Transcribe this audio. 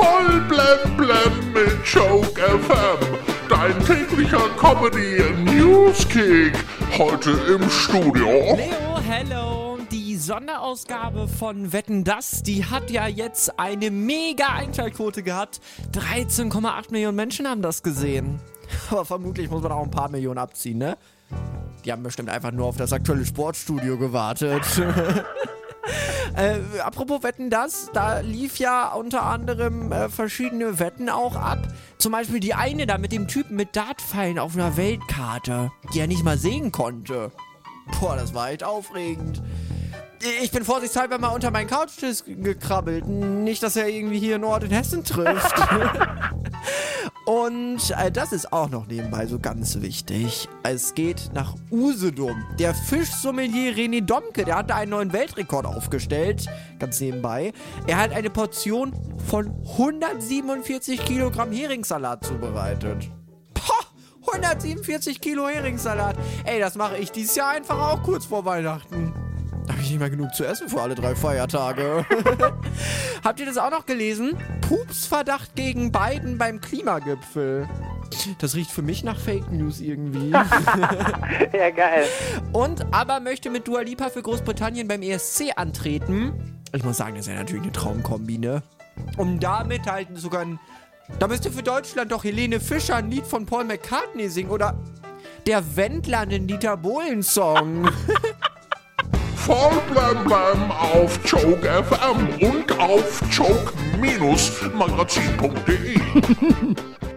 Voll blem blem mit Choke FM. Dein täglicher Comedy Newskick. Heute im Studio. Leo, hello. Die Sonderausgabe von Wetten Das, die hat ja jetzt eine mega Einschaltquote gehabt. 13,8 Millionen Menschen haben das gesehen. Aber vermutlich muss man auch ein paar Millionen abziehen, ne? Die haben bestimmt einfach nur auf das aktuelle Sportstudio gewartet. Äh, apropos Wetten das, da lief ja unter anderem äh, verschiedene Wetten auch ab. Zum Beispiel die eine da mit dem Typen mit Dartpfeilen auf einer Weltkarte, die er nicht mal sehen konnte. Boah, das war echt aufregend. Ich bin vorsichtshalber mal unter meinen Couchtisch gekrabbelt. Nicht, dass er irgendwie hier in Ort in Hessen trifft. Und äh, das ist auch noch nebenbei so ganz wichtig. Es geht nach Usedom. Der Fischsommelier René Domke, der hat da einen neuen Weltrekord aufgestellt. Ganz nebenbei. Er hat eine Portion von 147 Kilogramm Heringssalat zubereitet. Poh, 147 Kilo Heringssalat. Ey, das mache ich dieses Jahr einfach auch kurz vor Weihnachten. Da habe ich nicht mehr genug zu essen für alle drei Feiertage. Habt ihr das auch noch gelesen? Pupsverdacht gegen Biden beim Klimagipfel. Das riecht für mich nach Fake News irgendwie. Ja, geil. Und aber möchte mit Dua Lipa für Großbritannien beim ESC antreten. Ich muss sagen, das ist ja natürlich eine Traumkombi, ne? Und damit halt sogar ein. Da müsste für Deutschland doch Helene Fischer ein Lied von Paul McCartney singen oder der Wendler einen Dieter Bohlen-Song. Blem auf Choke FM und auf choke-magazin.de.